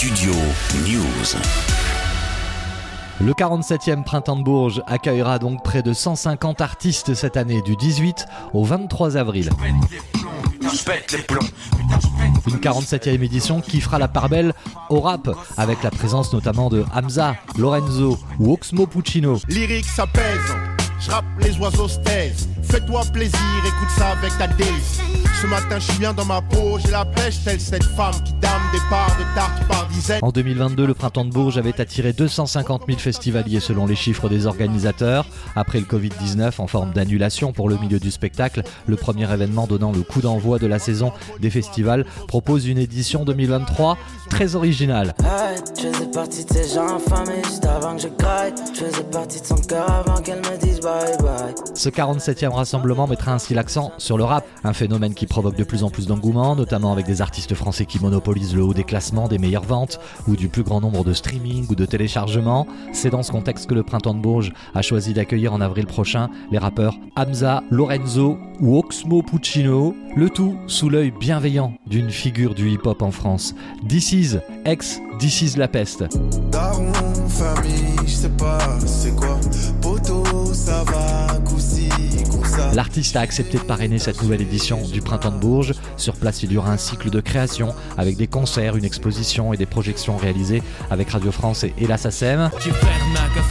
Studio News. Le 47e Printemps de Bourges accueillera donc près de 150 artistes cette année, du 18 au 23 avril. Une 47e édition qui fera la part belle au rap, avec la présence notamment de Hamza, Lorenzo ou Oxmo Puccino. Lyrique, ça pèse. Je rappe les oiseaux stèles. Fais-toi plaisir, écoute ça avec ta délice. Ce matin, je suis bien dans ma peau, j'ai la pêche, telle cette femme qui dame des parts de tarte par dizaines. En 2022, le Printemps de Bourges avait attiré 250 000 festivaliers selon les chiffres des organisateurs. Après le Covid-19, en forme d'annulation pour le milieu du spectacle, le premier événement donnant le coup d'envoi de la saison des festivals propose une édition 2023 très originale. Je faisais partie de ces gens affamés juste avant que je graille. Je faisais partie de son cœur avant qu'elle me dise bye bye. Ce 47e rassemblement mettra ainsi l'accent sur le rap, un phénomène qui provoque de plus en plus d'engouement, notamment avec des artistes français qui monopolisent le haut des classements, des meilleures ventes ou du plus grand nombre de streaming ou de téléchargements. C'est dans ce contexte que le Printemps de Bourges a choisi d'accueillir en avril prochain les rappeurs Hamza, Lorenzo ou Oxmo Puccino, le tout sous l'œil bienveillant d'une figure du hip-hop en France. This is ex This is la peste. L'artiste a accepté de parrainer cette nouvelle édition du Printemps de Bourges. Sur place, il y aura un cycle de création avec des concerts, une exposition et des projections réalisées avec Radio France et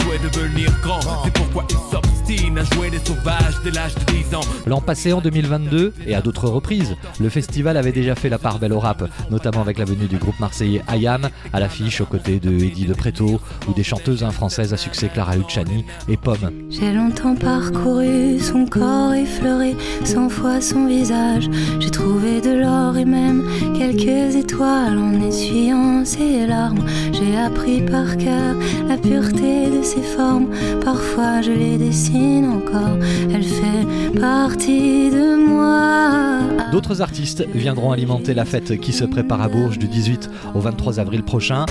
souhait devenir grand. C'est pourquoi il s'obstine à jouer les sauvages dès l'âge de 10 ans. L'an passé, en 2022, et à d'autres reprises, le festival avait déjà fait la part belle au rap, notamment avec la venue du groupe marseillais Ayam à l'affiche aux côtés de Eddie de Preto ou des chanteuses hein, françaises à succès Clara Luciani et Pomme. J'ai longtemps parcouru son corps effleuré, cent fois son visage. J'ai trouvé de l'or et même quelques étoiles en essuyant ses larmes. J'ai appris par cœur la pureté de ses formes. Parfois je les dessine encore. Elle fait partie de moi. D'autres artistes viendront alimenter la fête qui se prépare à Bourges du 18 au 23 avril prochain.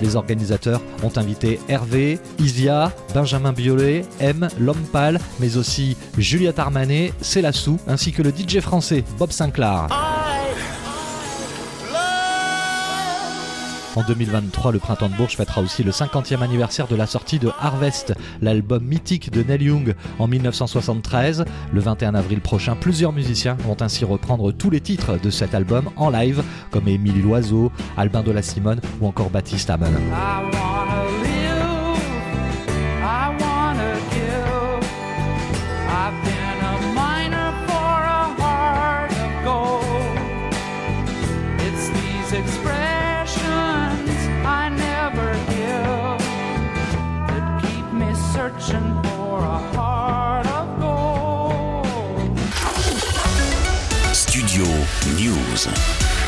Les organisateurs ont invité Hervé, Isia, Benjamin Biolay, M, L'Homme Pâle, mais aussi Juliette Armanet, Célassou, ainsi que le DJ français Bob Sinclair. En 2023, le Printemps de Bourges fêtera aussi le 50e anniversaire de la sortie de Harvest, l'album mythique de Neil Young en 1973. Le 21 avril prochain, plusieurs musiciens vont ainsi reprendre tous les titres de cet album en live, comme Émilie Loiseau, Albin de la Simone ou encore Baptiste Hamon. Studio News.